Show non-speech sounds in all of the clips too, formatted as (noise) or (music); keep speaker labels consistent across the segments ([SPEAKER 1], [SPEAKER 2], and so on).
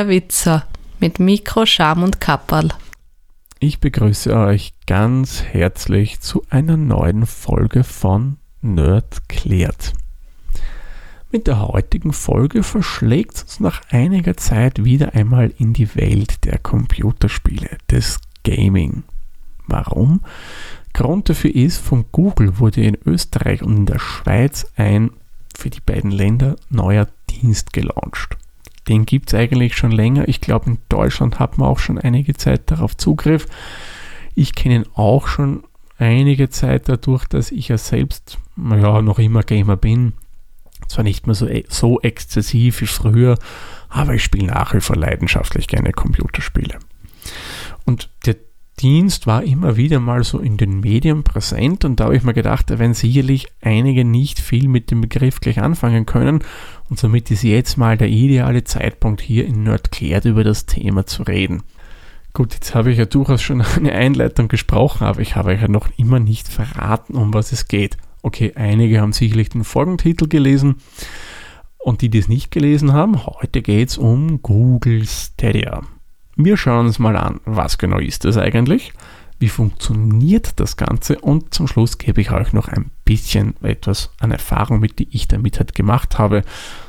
[SPEAKER 1] Der Witzer mit Mikro, Scham und Kapperl.
[SPEAKER 2] Ich begrüße euch ganz herzlich zu einer neuen Folge von Nerd klärt. Mit der heutigen Folge verschlägt uns nach einiger Zeit wieder einmal in die Welt der Computerspiele, des Gaming. Warum? Grund dafür ist, von Google wurde in Österreich und in der Schweiz ein für die beiden Länder neuer Dienst gelauncht. Den gibt es eigentlich schon länger. Ich glaube, in Deutschland hat man auch schon einige Zeit darauf Zugriff. Ich kenne ihn auch schon einige Zeit dadurch, dass ich ja selbst, naja, noch immer Gamer bin. Zwar nicht mehr so, e-, so exzessiv wie früher, aber ich spiele nach wie vor leidenschaftlich gerne Computerspiele. Und der Dienst war immer wieder mal so in den Medien präsent und da habe ich mir gedacht, da werden sicherlich einige nicht viel mit dem Begriff gleich anfangen können und somit ist jetzt mal der ideale Zeitpunkt hier in Nerdklärt über das Thema zu reden. Gut, jetzt habe ich ja durchaus schon (laughs) eine Einleitung gesprochen, aber ich habe euch ja noch immer nicht verraten, um was es geht. Okay, einige haben sicherlich den Folgentitel gelesen und die, die es nicht gelesen haben, heute geht es um Google Stadia. Wir schauen uns mal an, was genau ist das eigentlich, wie funktioniert das Ganze und zum Schluss gebe ich euch noch ein bisschen etwas an Erfahrung mit, die ich damit halt gemacht habe,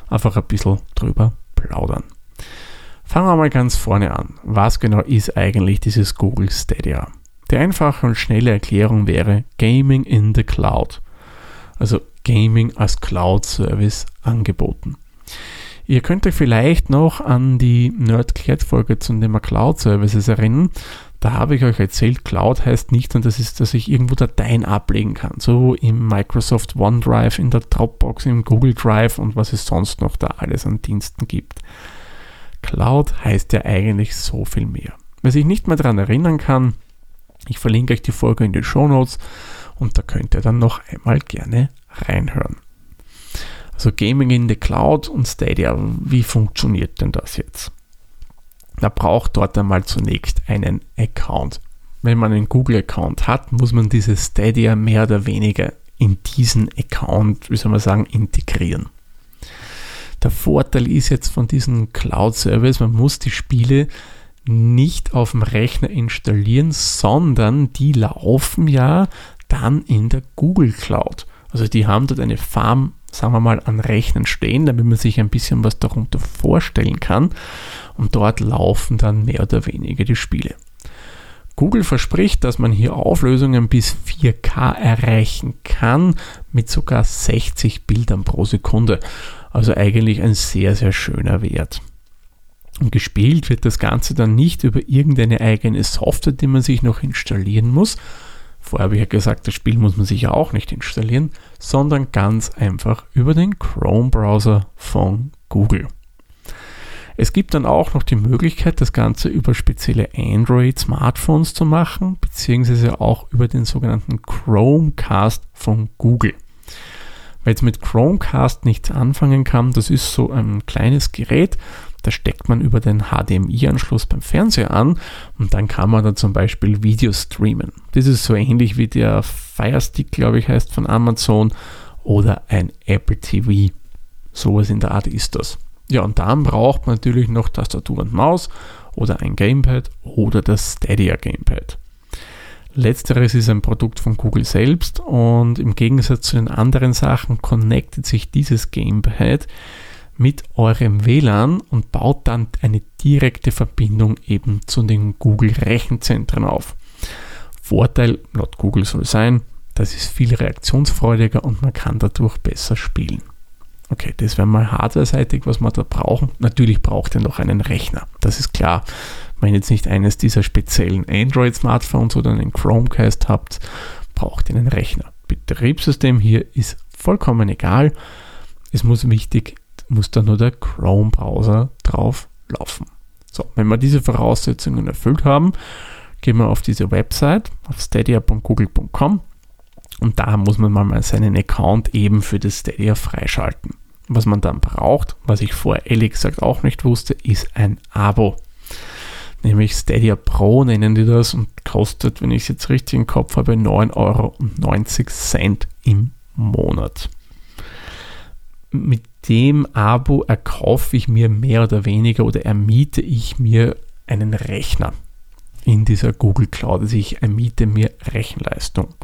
[SPEAKER 2] einfach ein bisschen drüber plaudern. Fangen wir mal ganz vorne an. Was genau ist eigentlich dieses Google Stadia? Die einfache und schnelle Erklärung wäre Gaming in the Cloud. Also Gaming als Cloud-Service angeboten. Ihr könnt euch vielleicht noch an die Nerdclat-Folge zum Thema Cloud-Services erinnern. Da habe ich euch erzählt, Cloud heißt nicht und das ist, dass ich irgendwo Dateien ablegen kann. So im Microsoft OneDrive, in der Dropbox, im Google Drive und was es sonst noch da alles an Diensten gibt. Cloud heißt ja eigentlich so viel mehr. Wer sich nicht mehr daran erinnern kann, ich verlinke euch die Folge in den Show Notes und da könnt ihr dann noch einmal gerne reinhören. Also Gaming in the Cloud und Stadia, wie funktioniert denn das jetzt? Da braucht dort einmal zunächst einen Account. Wenn man einen Google-Account hat, muss man dieses Stadia mehr oder weniger in diesen Account, wie soll man sagen, integrieren. Der Vorteil ist jetzt von diesem Cloud-Service, man muss die Spiele nicht auf dem Rechner installieren, sondern die laufen ja dann in der Google Cloud. Also die haben dort eine Farm sagen wir mal, an Rechnen stehen, damit man sich ein bisschen was darunter vorstellen kann. Und dort laufen dann mehr oder weniger die Spiele. Google verspricht, dass man hier Auflösungen bis 4K erreichen kann mit sogar 60 Bildern pro Sekunde. Also eigentlich ein sehr, sehr schöner Wert. Und gespielt wird das Ganze dann nicht über irgendeine eigene Software, die man sich noch installieren muss, Vorher habe ich ja gesagt, das Spiel muss man sich ja auch nicht installieren, sondern ganz einfach über den Chrome-Browser von Google. Es gibt dann auch noch die Möglichkeit, das Ganze über spezielle Android-Smartphones zu machen, beziehungsweise auch über den sogenannten Chromecast von Google. Wer jetzt mit Chromecast nichts anfangen kann, das ist so ein kleines Gerät, da steckt man über den HDMI-Anschluss beim Fernseher an und dann kann man dann zum Beispiel Videos streamen. Das ist so ähnlich wie der Fire Stick, glaube ich, heißt von Amazon oder ein Apple TV. Sowas in der Art ist das. Ja, und dann braucht man natürlich noch Tastatur und Maus oder ein Gamepad oder das Stadia Gamepad. Letzteres ist ein Produkt von Google selbst und im Gegensatz zu den anderen Sachen connectet sich dieses Gamepad mit eurem WLAN und baut dann eine direkte Verbindung eben zu den Google Rechenzentren auf. Vorteil laut Google soll sein, das ist viel reaktionsfreudiger und man kann dadurch besser spielen. Okay, das wäre mal hardware-seitig, was wir da brauchen. Natürlich braucht ihr noch einen Rechner, das ist klar. Wenn ihr jetzt nicht eines dieser speziellen Android-Smartphones oder einen Chromecast habt, braucht ihr einen Rechner. Betriebssystem hier ist vollkommen egal. Es muss wichtig muss dann nur der Chrome-Browser drauf laufen. So, wenn wir diese Voraussetzungen erfüllt haben, gehen wir auf diese Website, auf stadia.google.com und da muss man mal seinen Account eben für das Stadia freischalten. Was man dann braucht, was ich vorher ehrlich gesagt auch nicht wusste, ist ein Abo. Nämlich Stadia Pro nennen die das und kostet, wenn ich es jetzt richtig im Kopf habe, 9,90 Euro im Monat. Mit dem Abo erkaufe ich mir mehr oder weniger oder ermiete ich mir einen Rechner in dieser Google Cloud. Also ich ermiete mir Rechenleistung.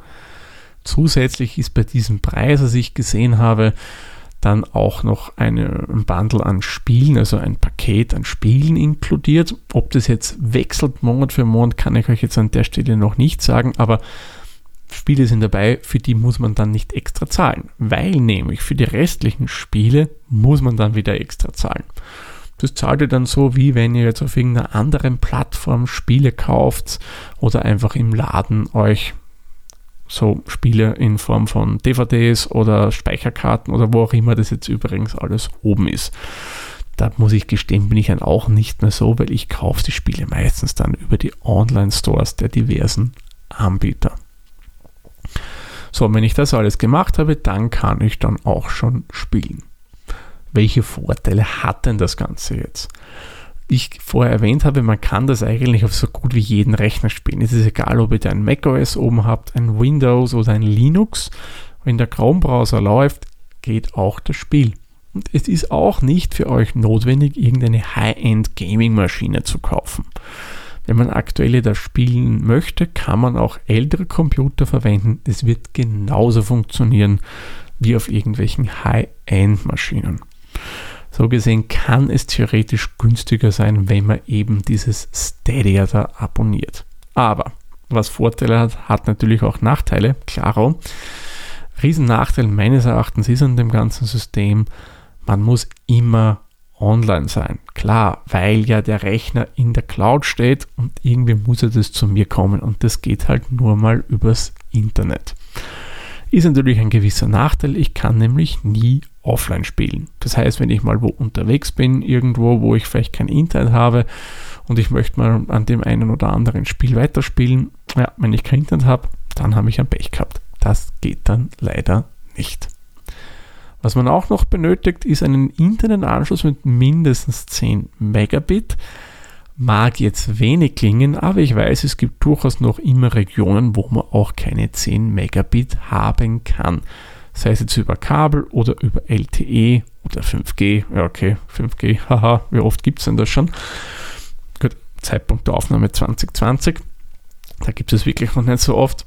[SPEAKER 2] Zusätzlich ist bei diesem Preis, was ich gesehen habe, dann auch noch eine, ein Bundle an Spielen, also ein Paket an Spielen inkludiert. Ob das jetzt wechselt Monat für Monat, kann ich euch jetzt an der Stelle noch nicht sagen, aber Spiele sind dabei, für die muss man dann nicht extra zahlen, weil nämlich für die restlichen Spiele muss man dann wieder extra zahlen. Das zahlt ihr dann so, wie wenn ihr jetzt auf irgendeiner anderen Plattform Spiele kauft oder einfach im Laden euch so Spiele in Form von DVDs oder Speicherkarten oder wo auch immer das jetzt übrigens alles oben ist. Da muss ich gestehen, bin ich dann auch nicht mehr so, weil ich kaufe die Spiele meistens dann über die Online-Stores der diversen Anbieter. So, wenn ich das alles gemacht habe, dann kann ich dann auch schon spielen. Welche Vorteile hat denn das Ganze jetzt? ich vorher erwähnt habe, man kann das eigentlich auf so gut wie jeden Rechner spielen. Es ist egal, ob ihr ein macOS oben habt, ein Windows oder ein Linux. Wenn der Chrome-Browser läuft, geht auch das Spiel. Und es ist auch nicht für euch notwendig, irgendeine High-End-Gaming-Maschine zu kaufen. Wenn man aktuelle da spielen möchte, kann man auch ältere Computer verwenden. Das wird genauso funktionieren wie auf irgendwelchen High-End-Maschinen. So gesehen kann es theoretisch günstiger sein, wenn man eben dieses Stadia da abonniert. Aber was Vorteile hat, hat natürlich auch Nachteile, klaro. Riesennachteil meines Erachtens ist an dem ganzen System, man muss immer online sein. Klar, weil ja der Rechner in der Cloud steht und irgendwie muss er das zu mir kommen und das geht halt nur mal übers Internet. Ist natürlich ein gewisser Nachteil, ich kann nämlich nie offline spielen. Das heißt, wenn ich mal wo unterwegs bin, irgendwo, wo ich vielleicht kein Internet habe und ich möchte mal an dem einen oder anderen Spiel weiterspielen, ja, wenn ich kein Internet habe, dann habe ich ein Pech gehabt. Das geht dann leider nicht. Was man auch noch benötigt, ist einen Internetanschluss mit mindestens 10 Megabit. Mag jetzt wenig klingen, aber ich weiß, es gibt durchaus noch immer Regionen, wo man auch keine 10 Megabit haben kann sei es jetzt über Kabel oder über LTE oder 5G. Ja, okay, 5G, (laughs) haha, wie oft gibt es denn das schon? Gut, Zeitpunkt der Aufnahme 2020, da gibt es wirklich noch nicht so oft.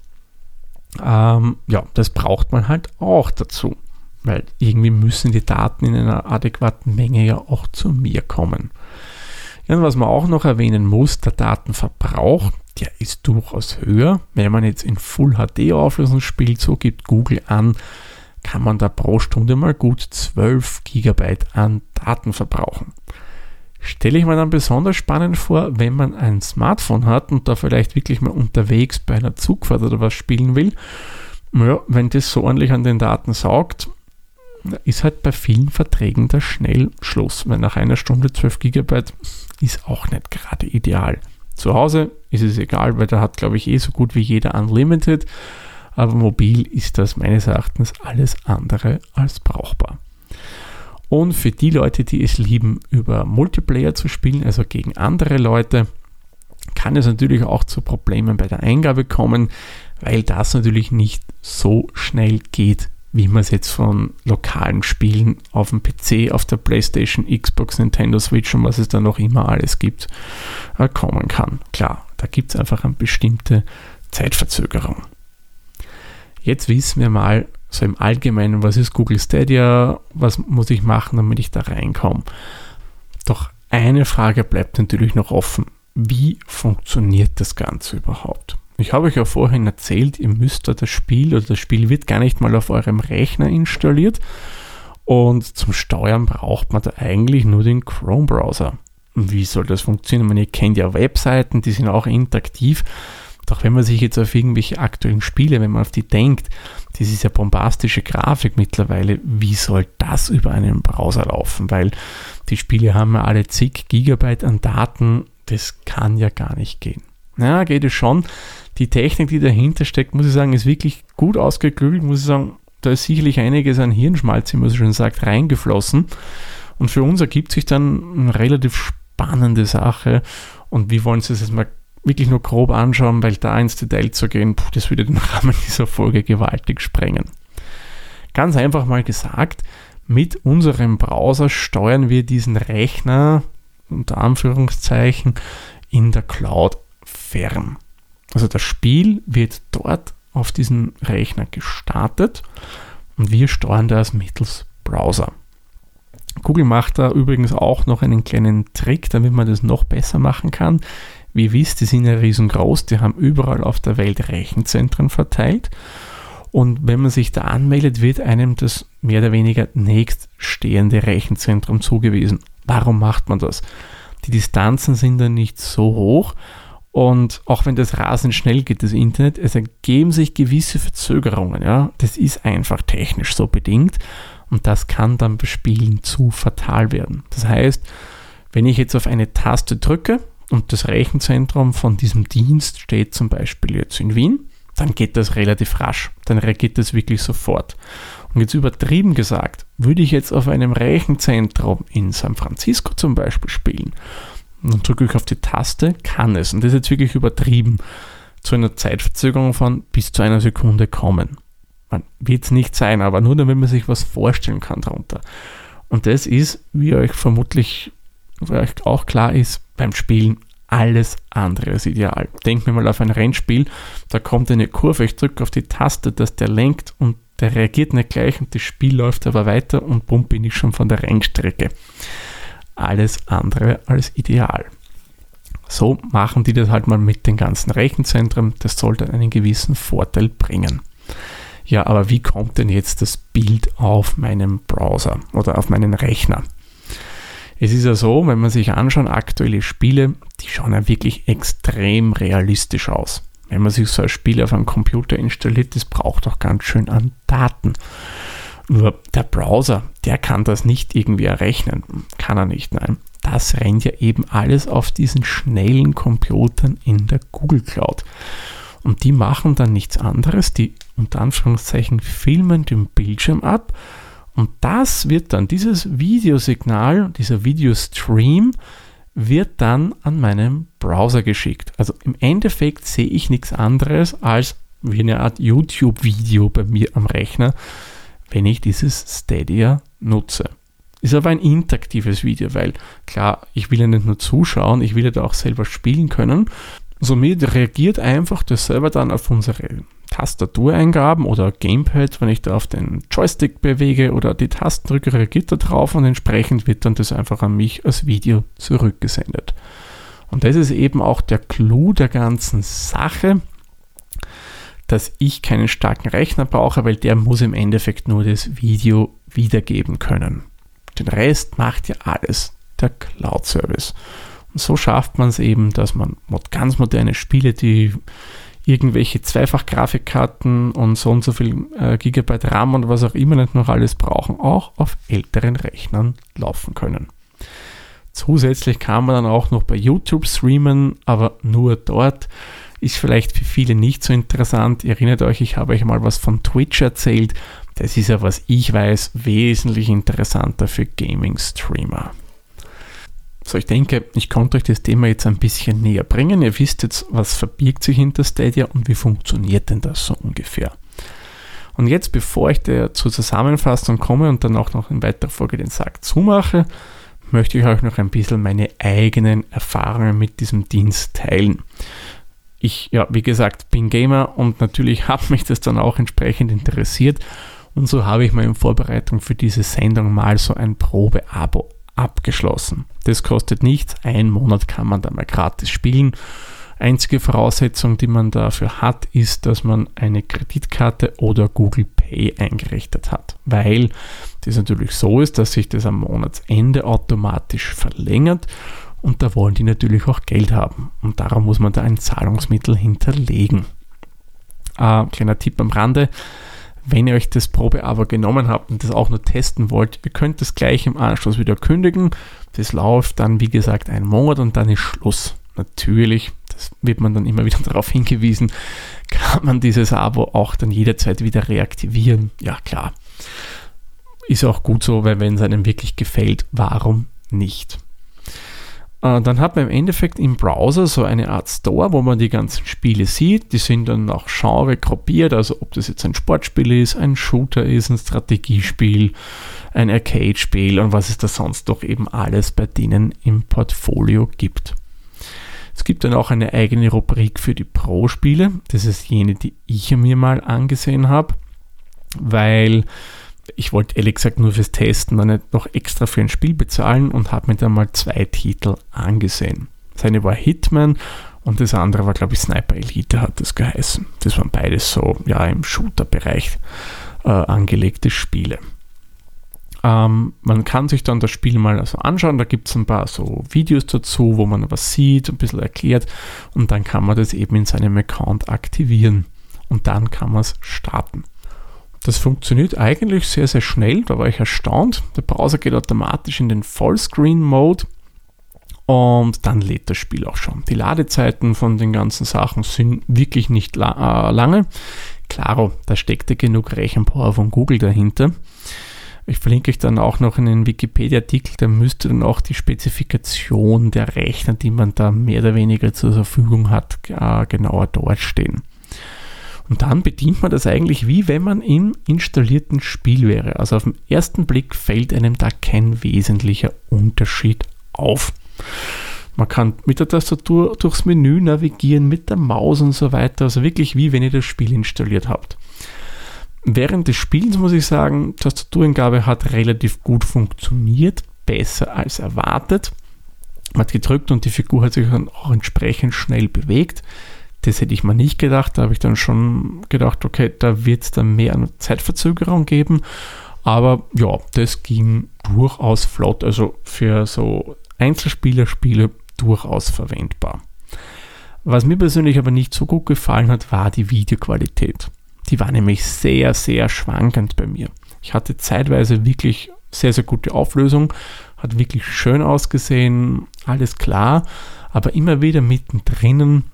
[SPEAKER 2] Ähm, ja, das braucht man halt auch dazu, weil irgendwie müssen die Daten in einer adäquaten Menge ja auch zu mir kommen. Ja, und was man auch noch erwähnen muss, der Datenverbrauch, der ist durchaus höher. Wenn man jetzt in Full HD Auflösung spielt, so gibt Google an, kann man da pro Stunde mal gut 12 GB an Daten verbrauchen. Stelle ich mir dann besonders spannend vor, wenn man ein Smartphone hat und da vielleicht wirklich mal unterwegs bei einer Zugfahrt oder was spielen will. Ja, wenn das so ordentlich an den Daten saugt, ist halt bei vielen Verträgen da schnell Schluss, weil nach einer Stunde 12 GB ist auch nicht gerade ideal. Zu Hause ist es egal, weil da hat, glaube ich, eh so gut wie jeder Unlimited aber mobil ist das meines Erachtens alles andere als brauchbar. Und für die Leute, die es lieben, über Multiplayer zu spielen, also gegen andere Leute, kann es natürlich auch zu Problemen bei der Eingabe kommen, weil das natürlich nicht so schnell geht, wie man es jetzt von lokalen Spielen auf dem PC, auf der PlayStation, Xbox, Nintendo Switch und was es da noch immer alles gibt, äh, kommen kann. Klar, da gibt es einfach eine bestimmte Zeitverzögerung. Jetzt wissen wir mal so im Allgemeinen, was ist Google Stadia, was muss ich machen, damit ich da reinkomme. Doch eine Frage bleibt natürlich noch offen. Wie funktioniert das Ganze überhaupt? Ich habe euch ja vorhin erzählt, ihr müsst da das Spiel oder das Spiel wird gar nicht mal auf eurem Rechner installiert und zum Steuern braucht man da eigentlich nur den Chrome-Browser. Wie soll das funktionieren? Man, ihr kennt ja Webseiten, die sind auch interaktiv. Doch wenn man sich jetzt auf irgendwelche aktuellen Spiele, wenn man auf die denkt, das ist ja bombastische Grafik mittlerweile, wie soll das über einen Browser laufen? Weil die Spiele haben ja alle zig Gigabyte an Daten, das kann ja gar nicht gehen. Na, geht es schon. Die Technik, die dahinter steckt, muss ich sagen, ist wirklich gut ausgeklügelt, muss ich sagen, da ist sicherlich einiges an Hirnschmalz, wie man so schön sagt, reingeflossen. Und für uns ergibt sich dann eine relativ spannende Sache. Und wie wollen Sie es jetzt mal wirklich nur grob anschauen, weil da ins Detail zu gehen, puh, das würde den (laughs) Rahmen dieser Folge gewaltig sprengen. Ganz einfach mal gesagt, mit unserem Browser steuern wir diesen Rechner unter Anführungszeichen in der Cloud fern. Also das Spiel wird dort auf diesen Rechner gestartet und wir steuern das mittels Browser. Google macht da übrigens auch noch einen kleinen Trick, damit man das noch besser machen kann. Wie ihr wisst, die sind ja riesengroß, die haben überall auf der Welt Rechenzentren verteilt. Und wenn man sich da anmeldet, wird einem das mehr oder weniger nächststehende Rechenzentrum zugewiesen. Warum macht man das? Die Distanzen sind dann nicht so hoch und auch wenn das rasend schnell geht, das Internet, es ergeben sich gewisse Verzögerungen. Ja? Das ist einfach technisch so bedingt und das kann dann bei Spielen zu fatal werden. Das heißt, wenn ich jetzt auf eine Taste drücke und das Rechenzentrum von diesem Dienst steht zum Beispiel jetzt in Wien, dann geht das relativ rasch. Dann reagiert das wirklich sofort. Und jetzt übertrieben gesagt, würde ich jetzt auf einem Rechenzentrum in San Francisco zum Beispiel spielen, und dann drücke ich auf die Taste, kann es, und das ist jetzt wirklich übertrieben, zu einer Zeitverzögerung von bis zu einer Sekunde kommen. Man wird es nicht sein, aber nur damit man sich was vorstellen kann darunter. Und das ist, wie euch vermutlich wie euch auch klar ist, beim Spielen alles andere als ideal. Denkt mir mal auf ein Rennspiel, da kommt eine Kurve, ich drücke auf die Taste, dass der lenkt und der reagiert nicht gleich und das Spiel läuft aber weiter und bumm bin ich schon von der Rennstrecke. Alles andere als ideal. So machen die das halt mal mit den ganzen Rechenzentren. Das sollte einen gewissen Vorteil bringen. Ja, aber wie kommt denn jetzt das Bild auf meinem Browser oder auf meinen Rechner? Es ist ja so, wenn man sich anschaut, aktuelle Spiele, die schauen ja wirklich extrem realistisch aus. Wenn man sich so ein Spiel auf einem Computer installiert, das braucht auch ganz schön an Daten. Nur der Browser, der kann das nicht irgendwie errechnen. Kann er nicht, nein. Das rennt ja eben alles auf diesen schnellen Computern in der Google Cloud. Und die machen dann nichts anderes, die unter Anführungszeichen filmen den Bildschirm ab und das wird dann, dieses Videosignal, dieser Videostream, wird dann an meinen Browser geschickt. Also im Endeffekt sehe ich nichts anderes als wie eine Art YouTube-Video bei mir am Rechner, wenn ich dieses Stadia nutze. Ist aber ein interaktives Video, weil klar, ich will ja nicht nur zuschauen, ich will ja da auch selber spielen können. Somit reagiert einfach der Server dann auf unsere Tastatureingaben oder Gamepad, wenn ich da auf den Joystick bewege oder die Tasten drücke, reagiert er drauf und entsprechend wird dann das einfach an mich als Video zurückgesendet. Und das ist eben auch der Clou der ganzen Sache, dass ich keinen starken Rechner brauche, weil der muss im Endeffekt nur das Video wiedergeben können. Den Rest macht ja alles der Cloud-Service. Und so schafft man es eben, dass man ganz moderne Spiele, die irgendwelche Zweifach-Grafikkarten und so und so viel äh, Gigabyte RAM und was auch immer nicht noch alles brauchen, auch auf älteren Rechnern laufen können. Zusätzlich kann man dann auch noch bei YouTube streamen, aber nur dort. Ist vielleicht für viele nicht so interessant. Ihr erinnert euch, ich habe euch mal was von Twitch erzählt. Das ist ja, was ich weiß, wesentlich interessanter für Gaming-Streamer. So, ich denke, ich konnte euch das Thema jetzt ein bisschen näher bringen. Ihr wisst jetzt, was verbirgt sich hinter Stadia und wie funktioniert denn das so ungefähr. Und jetzt, bevor ich zur Zusammenfassung komme und dann auch noch in weiterer Folge den Sack zumache, möchte ich euch noch ein bisschen meine eigenen Erfahrungen mit diesem Dienst teilen. Ich, ja, wie gesagt, bin Gamer und natürlich hat mich das dann auch entsprechend interessiert. Und so habe ich mir in Vorbereitung für diese Sendung mal so ein Probe-Abo abgeschlossen. Das kostet nichts. Ein Monat kann man da mal gratis spielen. Einzige Voraussetzung, die man dafür hat, ist, dass man eine Kreditkarte oder Google Pay eingerichtet hat. Weil das natürlich so ist, dass sich das am Monatsende automatisch verlängert und da wollen die natürlich auch Geld haben. Und darum muss man da ein Zahlungsmittel hinterlegen. Äh, kleiner Tipp am Rande. Wenn ihr euch das Probeabo genommen habt und das auch nur testen wollt, ihr könnt das gleich im Anschluss wieder kündigen. Das läuft dann, wie gesagt, einen Monat und dann ist Schluss. Natürlich, das wird man dann immer (laughs) wieder darauf hingewiesen, kann man dieses Abo auch dann jederzeit wieder reaktivieren. Ja, klar. Ist auch gut so, weil wenn es einem wirklich gefällt, warum nicht? Äh, dann hat man im Endeffekt im Browser so eine Art Store, wo man die ganzen Spiele sieht. Die sind dann nach Genre gruppiert, also ob das jetzt ein Sportspiel ist, ein Shooter ist, ein Strategiespiel, ein Arcade-Spiel und was es da sonst doch eben alles bei denen im Portfolio gibt. Es gibt dann auch eine eigene Rubrik für die Pro-Spiele. Das ist jene, die ich mir mal angesehen habe, weil ich wollte ehrlich gesagt nur fürs Testen dann nicht noch extra für ein Spiel bezahlen und habe mir dann mal zwei Titel angesehen. Das eine war Hitman und das andere war, glaube ich, Sniper Elite hat das geheißen. Das waren beides so, ja, im Shooter-Bereich äh, angelegte Spiele. Ähm, man kann sich dann das Spiel mal also anschauen, da gibt es ein paar so Videos dazu, wo man was sieht, ein bisschen erklärt und dann kann man das eben in seinem Account aktivieren und dann kann man es starten. Das funktioniert eigentlich sehr, sehr schnell. Da war ich erstaunt. Der Browser geht automatisch in den Vollscreen-Mode und dann lädt das Spiel auch schon. Die Ladezeiten von den ganzen Sachen sind wirklich nicht la äh, lange. Klaro, da steckt ja genug Rechenpower von Google dahinter. Ich verlinke euch dann auch noch in den Wikipedia-Artikel, da müsste dann auch die Spezifikation der Rechner, die man da mehr oder weniger zur Verfügung hat, äh, genauer dort stehen. Und dann bedient man das eigentlich wie wenn man im installierten Spiel wäre. Also auf den ersten Blick fällt einem da kein wesentlicher Unterschied auf. Man kann mit der Tastatur durchs Menü navigieren, mit der Maus und so weiter. Also wirklich wie wenn ihr das Spiel installiert habt. Während des Spiels muss ich sagen, Tastaturingabe hat relativ gut funktioniert, besser als erwartet. Man hat gedrückt und die Figur hat sich dann auch entsprechend schnell bewegt. Das hätte ich mir nicht gedacht. Da habe ich dann schon gedacht, okay, da wird es dann mehr eine Zeitverzögerung geben. Aber ja, das ging durchaus flott. Also für so Einzelspielerspiele durchaus verwendbar. Was mir persönlich aber nicht so gut gefallen hat, war die Videoqualität. Die war nämlich sehr, sehr schwankend bei mir. Ich hatte zeitweise wirklich sehr, sehr gute Auflösung, hat wirklich schön ausgesehen, alles klar, aber immer wieder mittendrin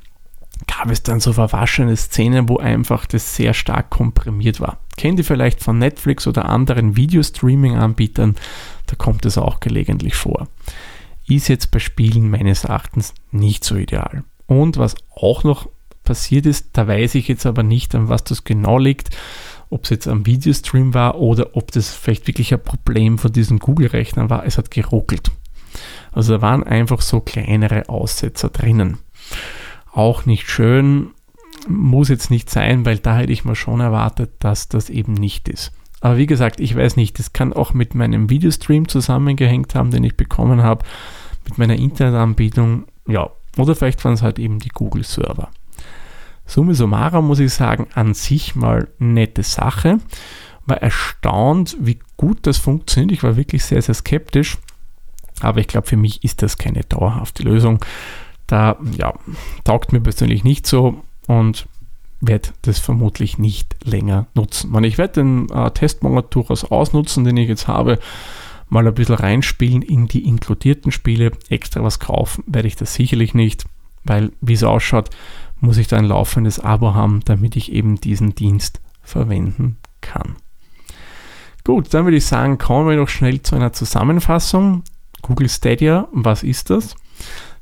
[SPEAKER 2] gab es dann so verwaschene Szenen, wo einfach das sehr stark komprimiert war. Kennt ihr vielleicht von Netflix oder anderen Videostreaming-Anbietern? Da kommt es auch gelegentlich vor. Ist jetzt bei Spielen meines Erachtens nicht so ideal. Und was auch noch passiert ist, da weiß ich jetzt aber nicht, an was das genau liegt, ob es jetzt am Videostream war oder ob das vielleicht wirklich ein Problem von diesen Google-Rechnern war. Es hat geruckelt. Also da waren einfach so kleinere Aussetzer drinnen auch nicht schön. Muss jetzt nicht sein, weil da hätte ich mir schon erwartet, dass das eben nicht ist. Aber wie gesagt, ich weiß nicht, das kann auch mit meinem Videostream zusammengehängt haben, den ich bekommen habe, mit meiner Internetanbietung, ja, oder vielleicht waren es halt eben die Google-Server. Summe summarum muss ich sagen, an sich mal nette Sache. War erstaunt, wie gut das funktioniert. Ich war wirklich sehr, sehr skeptisch. Aber ich glaube, für mich ist das keine dauerhafte Lösung. Da ja, taugt mir persönlich nicht so und werde das vermutlich nicht länger nutzen. Ich werde den äh, Testmonat durchaus ausnutzen, den ich jetzt habe, mal ein bisschen reinspielen in die inkludierten Spiele. Extra was kaufen werde ich das sicherlich nicht, weil wie es ausschaut, muss ich da ein laufendes Abo haben, damit ich eben diesen Dienst verwenden kann. Gut, dann würde ich sagen, kommen wir noch schnell zu einer Zusammenfassung. Google Stadia, was ist das?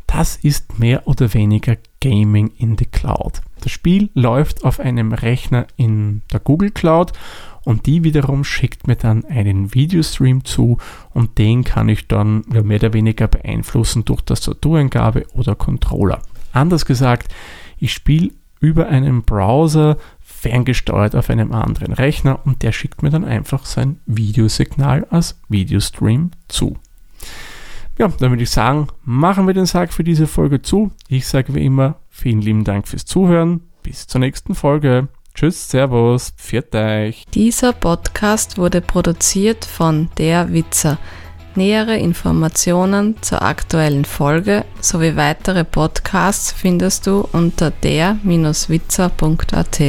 [SPEAKER 2] Das ist mehr oder weniger Gaming in the Cloud. Das Spiel läuft auf einem Rechner in der Google Cloud und die wiederum schickt mir dann einen Videostream zu und den kann ich dann mehr oder weniger beeinflussen durch Tastatureingabe oder Controller. Anders gesagt, ich spiele über einen Browser ferngesteuert auf einem anderen Rechner und der schickt mir dann einfach sein Videosignal als Videostream zu. Ja, dann würde ich sagen, machen wir den Sack für diese Folge zu. Ich sage wie immer, vielen lieben Dank fürs Zuhören. Bis zur nächsten Folge. Tschüss, Servus, pfiat euch.
[SPEAKER 1] Dieser Podcast wurde produziert von Der Witzer. Nähere Informationen zur aktuellen Folge sowie weitere Podcasts findest du unter der-witzer.at.